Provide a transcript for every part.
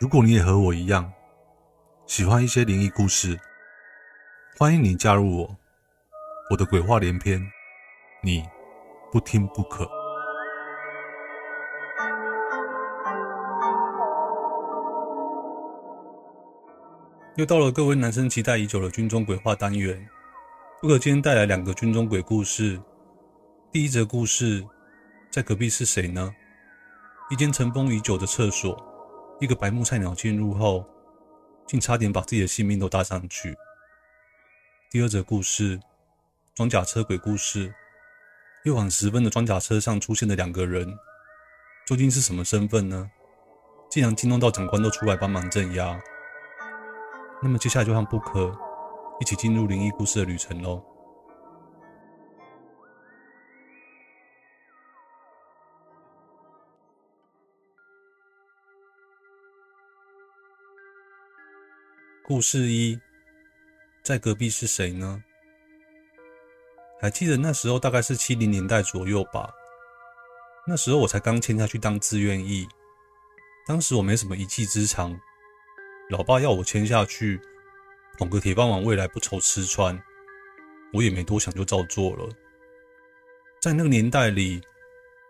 如果你也和我一样喜欢一些灵异故事，欢迎你加入我。我的鬼话连篇，你不听不可。又到了各位男生期待已久的军中鬼话单元。不可今天带来两个军中鬼故事。第一则故事，在隔壁是谁呢？一间尘封已久的厕所，一个白目菜鸟进入后，竟差点把自己的性命都搭上去。第二则故事，装甲车鬼故事。夜晚时分的装甲车上出现了两个人，究竟是什么身份呢？竟然惊动到长官都出来帮忙镇压。那么接下来就和布克一起进入灵异故事的旅程喽。故事一，在隔壁是谁呢？还记得那时候大概是七零年代左右吧。那时候我才刚签下去当志愿役，当时我没什么一技之长。老爸要我签下去，捧个铁饭碗，未来不愁吃穿。我也没多想，就照做了。在那个年代里，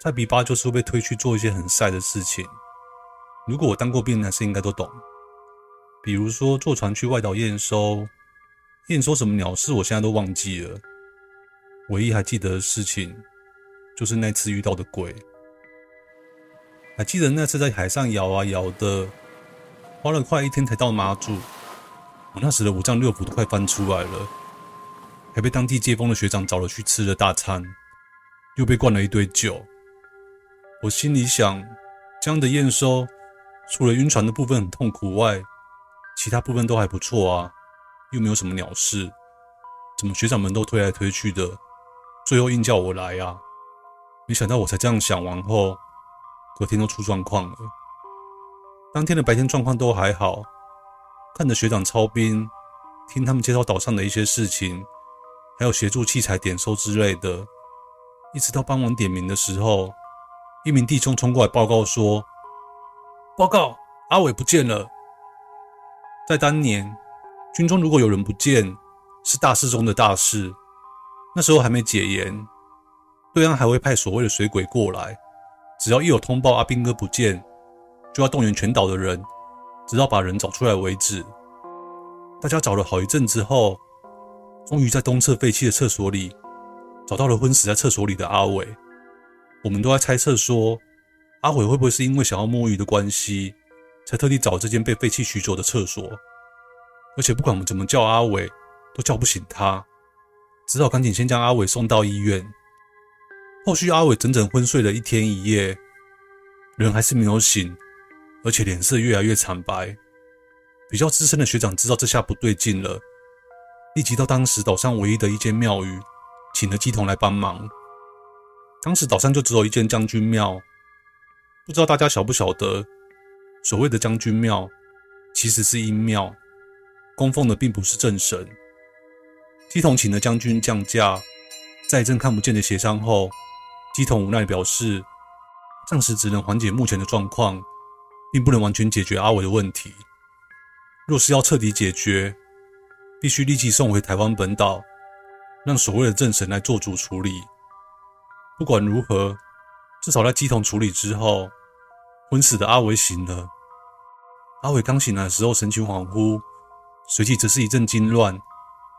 在比巴就是会被推去做一些很晒的事情。如果我当过兵的男生应该都懂。比如说坐船去外岛验收，验收什么鸟事，我现在都忘记了。唯一还记得的事情，就是那次遇到的鬼。还记得那次在海上摇啊摇的。花了快一天才到妈祖，我那时的五脏六腑都快翻出来了，还被当地接风的学长找了去吃了大餐，又被灌了一堆酒。我心里想，这样的验收，除了晕船的部分很痛苦外，其他部分都还不错啊，又没有什么鸟事，怎么学长们都推来推去的，最后硬叫我来啊？没想到我才这样想完后，隔天都出状况了。当天的白天状况都还好，看着学长操兵，听他们介绍岛上的一些事情，还有协助器材点收之类的。一直到傍晚点名的时候，一名弟兄冲过来报告说：“报告，阿伟不见了。”在当年，军中如果有人不见，是大事中的大事。那时候还没解严，对岸还会派所谓的水鬼过来，只要一有通报阿兵哥不见。就要动员全岛的人，直到把人找出来为止。大家找了好一阵之后，终于在东侧废弃的厕所里找到了昏死在厕所里的阿伟。我们都在猜测说，阿伟会不会是因为想要摸鱼的关系，才特地找这间被废弃许久的厕所？而且不管我们怎么叫阿伟，都叫不醒他，只好赶紧先将阿伟送到医院。后续阿伟整整昏睡了一天一夜，人还是没有醒。而且脸色越来越惨白，比较资深的学长知道这下不对劲了，立即到当时岛上唯一的一间庙宇，请了乩童来帮忙。当时岛上就只有一间将军庙，不知道大家晓不晓得，所谓的将军庙其实是阴庙，供奉的并不是正神。乩童请了将军降驾，在一阵看不见的协商后，乩童无奈表示，暂时只能缓解目前的状况。并不能完全解决阿伟的问题。若是要彻底解决，必须立即送回台湾本岛，让所谓的正神来做主处理。不管如何，至少在乩童处理之后，昏死的阿伟醒了。阿伟刚醒来的时候，神情恍惚，随即则是一阵惊乱，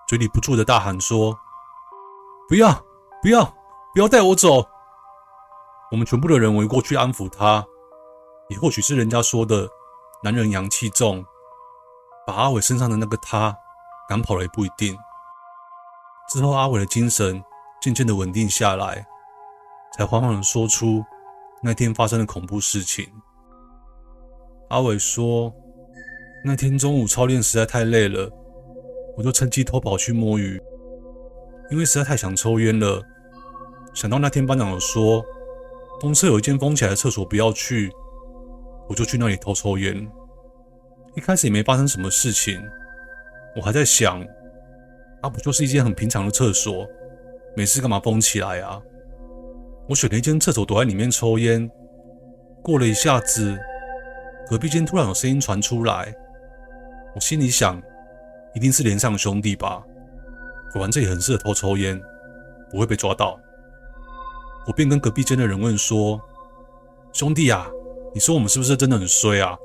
嘴里不住的大喊说：“不要，不要，不要带我走！”我们全部的人围过去安抚他。也或许是人家说的男人阳气重，把阿伟身上的那个他赶跑了也不一定。之后，阿伟的精神渐渐的稳定下来，才缓缓的说出那天发生的恐怖事情。阿伟说，那天中午操练实在太累了，我就趁机偷跑去摸鱼，因为实在太想抽烟了。想到那天班长有说，东侧有一间封起来的厕所不要去，我就去那里偷抽烟。一开始也没发生什么事情，我还在想，啊，不就是一间很平常的厕所，没事干嘛封起来啊？我选了一间厕所，躲在里面抽烟。过了一下子，隔壁间突然有声音传出来，我心里想，一定是连上兄弟吧。果然这里很适合偷抽烟，不会被抓到。我便跟隔壁间的人问说：“兄弟啊，你说我们是不是真的很衰啊？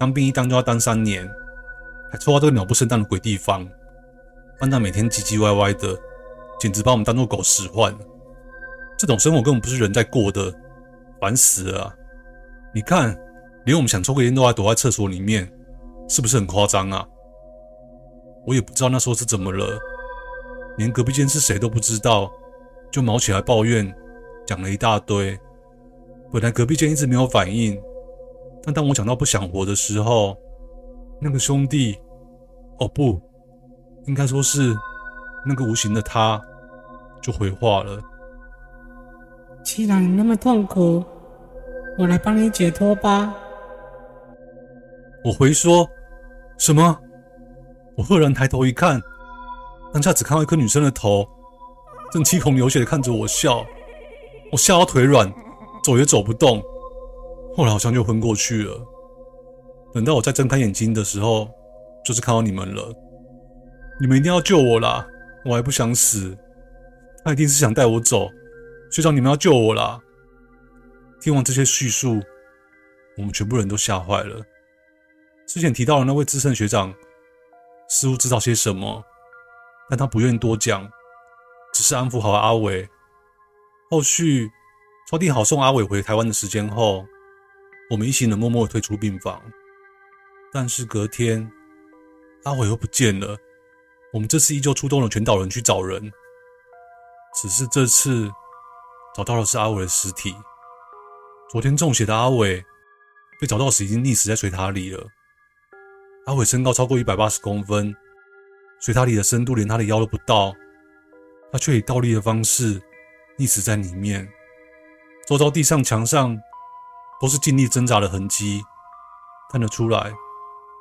当兵一当就要当三年，还抽到这个鸟不生蛋的鬼地方。班长每天唧唧歪歪的，简直把我们当做狗使唤。这种生活根本不是人在过的，烦死了！你看，连我们想抽个烟都还躲在厕所里面，是不是很夸张啊？我也不知道那时候是怎么了，连隔壁间是谁都不知道，就毛起来抱怨。”讲了一大堆，本来隔壁间一直没有反应，但当我讲到不想活的时候，那个兄弟，哦不，应该说是那个无形的他，就回话了。既然你那么痛苦，我来帮你解脱吧。我回说，什么？我赫然抬头一看，当下只看到一颗女生的头，正七孔流血的看着我笑。我吓到腿软，走也走不动，后来好像就昏过去了。等到我再睁开眼睛的时候，就是看到你们了。你们一定要救我啦！我还不想死，他一定是想带我走。学长，你们要救我啦！听完这些叙述，我们全部人都吓坏了。之前提到的那位资深学长，似乎知道些什么，但他不愿多讲，只是安抚好阿伟。后续敲定好送阿伟回台湾的时间后，我们一行人默默退出病房。但是隔天，阿伟又不见了。我们这次依旧出动了全岛人去找人，只是这次找到的是阿伟的尸体。昨天中邪的阿伟被找到时已经溺死在水塔里了。阿伟身高超过一百八十公分，水塔里的深度连他的腰都不到，他却以倒立的方式。溺死在里面，周遭地上、墙上都是尽力挣扎的痕迹，看得出来，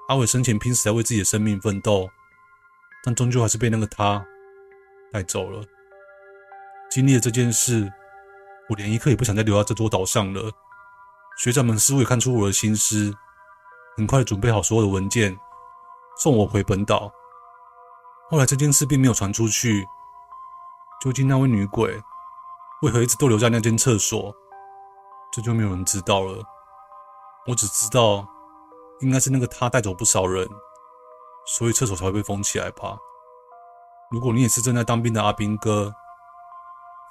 阿伟生前拼死在为自己的生命奋斗，但终究还是被那个他带走了。经历了这件事，我连一刻也不想再留在这座岛上了。学长们似乎也看出我的心思，很快准备好所有的文件，送我回本岛。后来这件事并没有传出去，究竟那位女鬼？为何一直都留在那间厕所？这就没有人知道了。我只知道，应该是那个他带走不少人，所以厕所才会被封起来吧。如果你也是正在当兵的阿兵哥，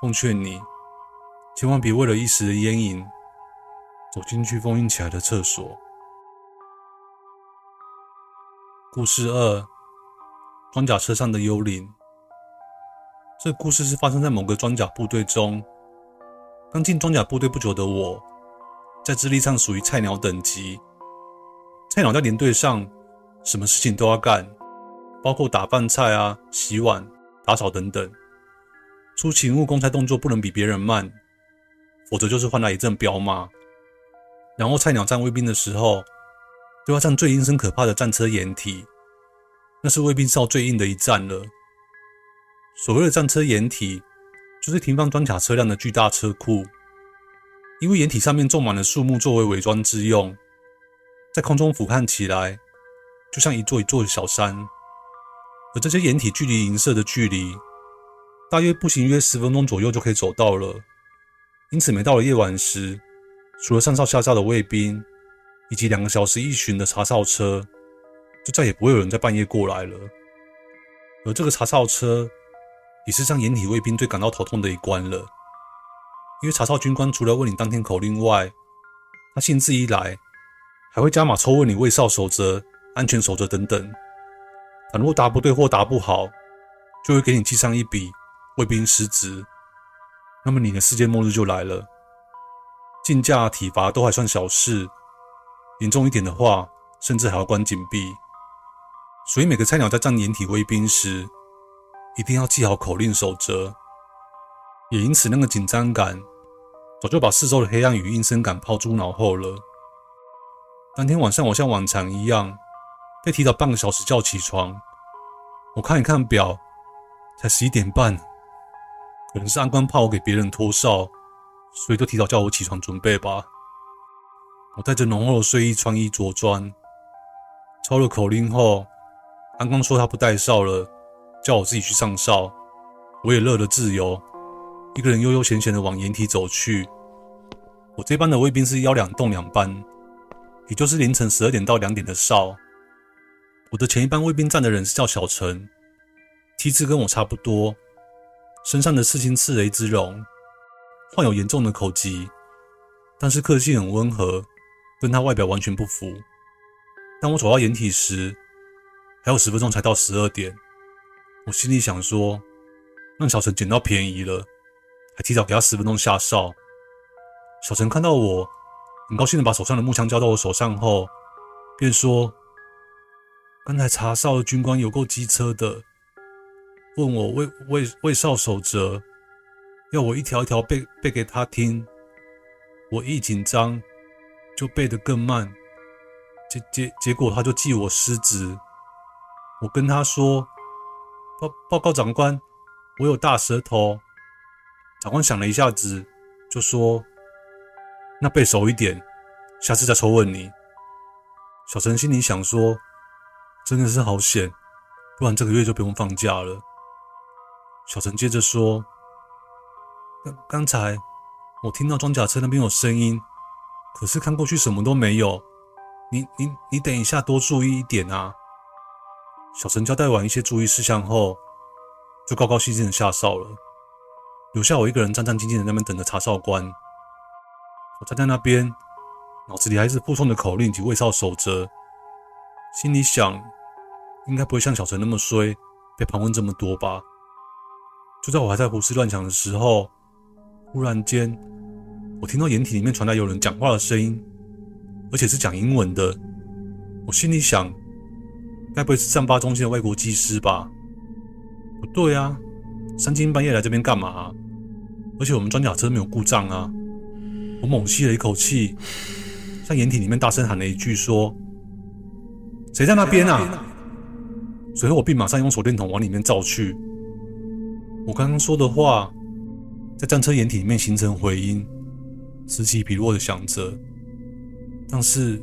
奉劝你，千万别为了一时的烟瘾，走进去封印起来的厕所。故事二：装甲车上的幽灵。这故事是发生在某个装甲部队中。刚进装甲部队不久的我，在资历上属于菜鸟等级。菜鸟在连队上，什么事情都要干，包括打饭菜啊、洗碗、打扫等等。出勤务、公差动作不能比别人慢，否则就是换来一阵彪骂。然后菜鸟站卫兵的时候，都要站最阴森可怕的战车掩体，那是卫兵哨最硬的一站了。所谓的战车掩体，就是停放装甲车辆的巨大车库。因为掩体上面种满了树木，作为伪装之用，在空中俯瞰起来，就像一座一座的小山。而这些掩体距离营舍的距离，大约步行约十分钟左右就可以走到了。因此，每到了夜晚时，除了上哨下哨的卫兵，以及两个小时一巡的查哨车，就再也不会有人在半夜过来了。而这个查哨车，也是让掩体卫兵最感到头痛的一关了，因为查哨军官除了问你当天口令外，他兴致一来，还会加码抽问你卫哨守则、安全守则等等。倘若答不对或答不好，就会给你记上一笔卫兵失职。那么你的世界末日就来了。竞价、体罚都还算小事，严重一点的话，甚至还要关禁闭。所以每个菜鸟在站掩体卫兵时，一定要记好口令守则。也因此，那个紧张感早就把四周的黑暗与阴森感抛诸脑后了。当天晚上，我像往常一样被提早半个小时叫起床。我看一看表，才十一点半，可能是安官怕我给别人拖哨，所以就提早叫我起床准备吧。我带着浓厚的睡意穿衣着装，抄了口令后，安官说他不带哨了，叫我自己去上哨。我也乐得自由，一个人悠悠闲闲的往掩体走去。我这班的卫兵是幺两洞两班，也就是凌晨十二点到两点的哨。我的前一班卫兵站的人是叫小陈，梯次跟我差不多，身上的刺青刺雷之龙，患有严重的口疾，但是个性很温和，跟他外表完全不符。当我走到掩体时，还有十分钟才到十二点，我心里想说，让小陈捡到便宜了，还提早给他十分钟下哨。小陈看到我，很高兴的把手上的木枪交到我手上后，便说。刚才查哨的军官有够机车的，问我卫卫卫哨守则，要我一条一条背背给他听。我一紧张就背得更慢，结结结果他就记我失职。我跟他说报报告长官，我有大舌头。长官想了一下子，就说：“那背熟一点，下次再抽问你。”小陈心里想说。真的是好险，不然这个月就不用放假了。小陈接着说：“刚刚才我听到装甲车那边有声音，可是看过去什么都没有。你你你等一下多注意一点啊。”小陈交代完一些注意事项后，就高高兴兴的下哨了，留下我一个人战战兢兢的那边等着查哨官。我站在那边，脑子里还是复诵的口令及卫哨守则，心里想。应该不会像小陈那么衰，被盘问这么多吧？就在我还在胡思乱想的时候，忽然间，我听到掩体里面传来有人讲话的声音，而且是讲英文的。我心里想，该不会是战八中心的外国技师吧？不对啊，三更半夜来这边干嘛？而且我们装甲车没有故障啊！我猛吸了一口气，向掩体里面大声喊了一句：“说，谁在那边啊？”随后，我便马上用手电筒往里面照去。我刚刚说的话，在战车掩体里面形成回音，此起彼落的响着，但是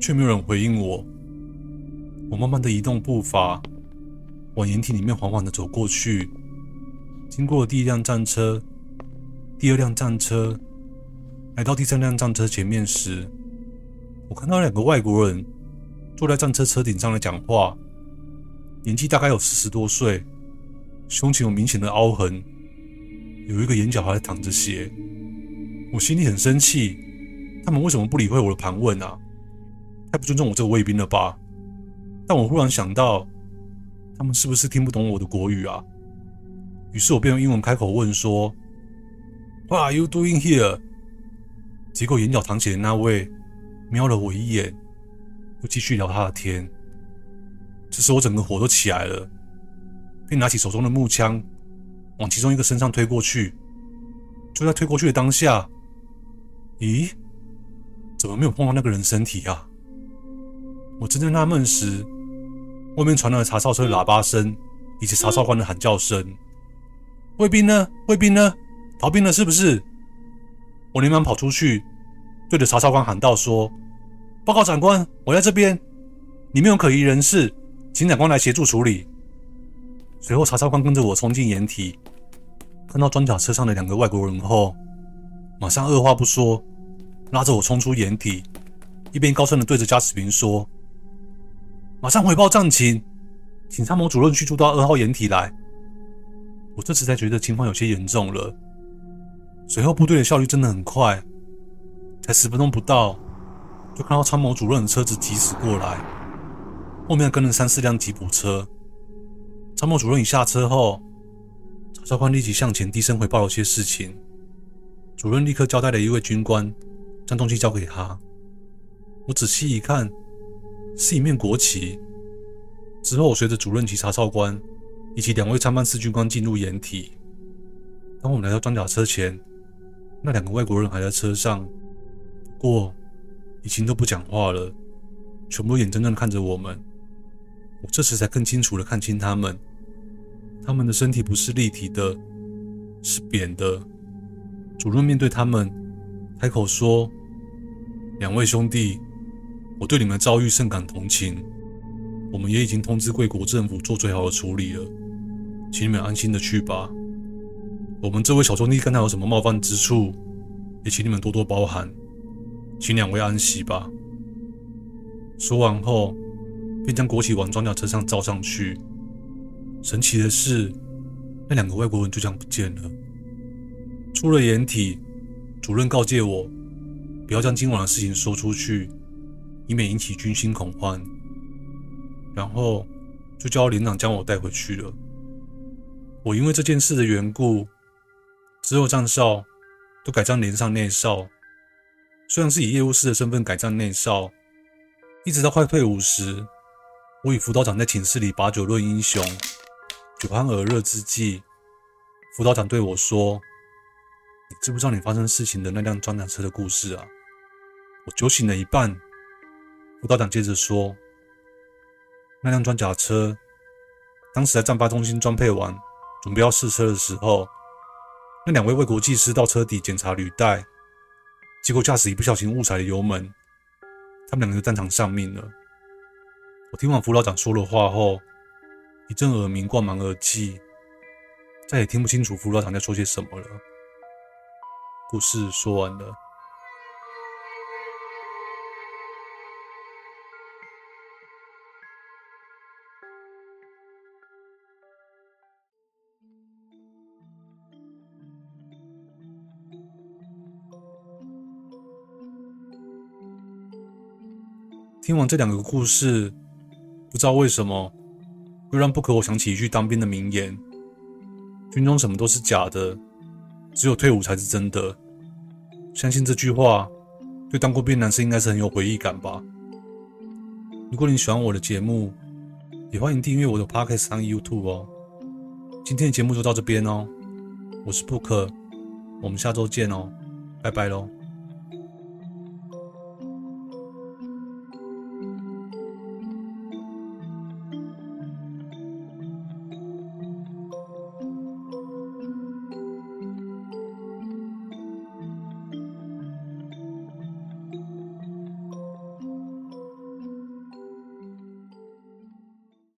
却没有人回应我。我慢慢的移动步伐，往掩体里面缓缓的走过去。经过第一辆战车，第二辆战车，来到第三辆战车前面时，我看到两个外国人坐在战车车顶上来讲话。年纪大概有四十多岁，胸前有明显的凹痕，有一个眼角还在淌着血。我心里很生气，他们为什么不理会我的盘问啊？太不尊重我这个卫兵了吧？但我忽然想到，他们是不是听不懂我的国语啊？于是我便用英文开口问说：“What are you doing here？” 结果眼角淌血的那位瞄了我一眼，又继续聊他的天。这时我整个火都起来了，便拿起手中的木枪，往其中一个身上推过去。就在推过去的当下，咦，怎么没有碰到那个人身体啊？我正在纳闷时，外面传来了查哨车的喇叭声以及查哨官的喊叫声：“卫兵呢？卫兵呢？逃兵了是不是？”我连忙跑出去，对着查哨官喊道：“说，报告长官，我在这边，里面有可疑人士。”请长官来协助处理。随后，查哨官跟着我冲进掩体，看到装甲车上的两个外国人后，马上二话不说，拉着我冲出掩体，一边高声的对着驾驶员说：“马上回报战情，请参谋主任去驻到二号掩体来。”我这时才觉得情况有些严重了。随后，部队的效率真的很快，才十分钟不到，就看到参谋主任的车子疾驶过来。后面跟了三四辆吉普车。参谋主任一下车后，查哨官立即向前低声回报了些事情。主任立刻交代了一位军官，将东西交给他。我仔细一看，是一面国旗。之后，我随着主任及查哨官以及两位参办士军官进入掩体。当我们来到装甲车前，那两个外国人还在车上，不过已经都不讲话了，全部眼睁睁看着我们。我这时才更清楚地看清他们，他们的身体不是立体的，是扁的。主任面对他们，开口说：“两位兄弟，我对你们的遭遇甚感同情。我们也已经通知贵国政府做最好的处理了，请你们安心的去吧。我们这位小兄弟跟他有什么冒犯之处，也请你们多多包涵。请两位安息吧。”说完后。便将国旗往装甲车上罩上去。神奇的是，那两个外国人就这样不见了。出了掩体，主任告诫我，不要将今晚的事情说出去，以免引起军心恐慌。然后就叫连长将我带回去了。我因为这件事的缘故，之后站哨都改站连上内哨。虽然是以业务士的身份改站内哨，一直到快退伍时。我与辅导长在寝室里把酒论英雄，酒酣耳热之际，辅导长对我说：“你知不知道你发生事情的那辆装甲车的故事啊？”我酒醒了一半，辅导长接着说：“那辆装甲车当时在战发中心装配完，准备要试车的时候，那两位外国技师到车底检查履带，结果驾驶一不小心误踩了油门，他们两个就当场丧命了。”我听完辅导长说了话后，一阵耳鸣灌满耳际，再也听不清楚辅导长在说些什么了。故事说完了。听完这两个故事。不知道为什么又让不可我想起一句当兵的名言：“军中什么都是假的，只有退伍才是真的。”相信这句话对当过兵男生应该是很有回忆感吧。如果你喜欢我的节目，也欢迎订阅我的 Podcast 和 YouTube 哦。今天的节目就到这边哦，我是 Book，我们下周见哦，拜拜喽。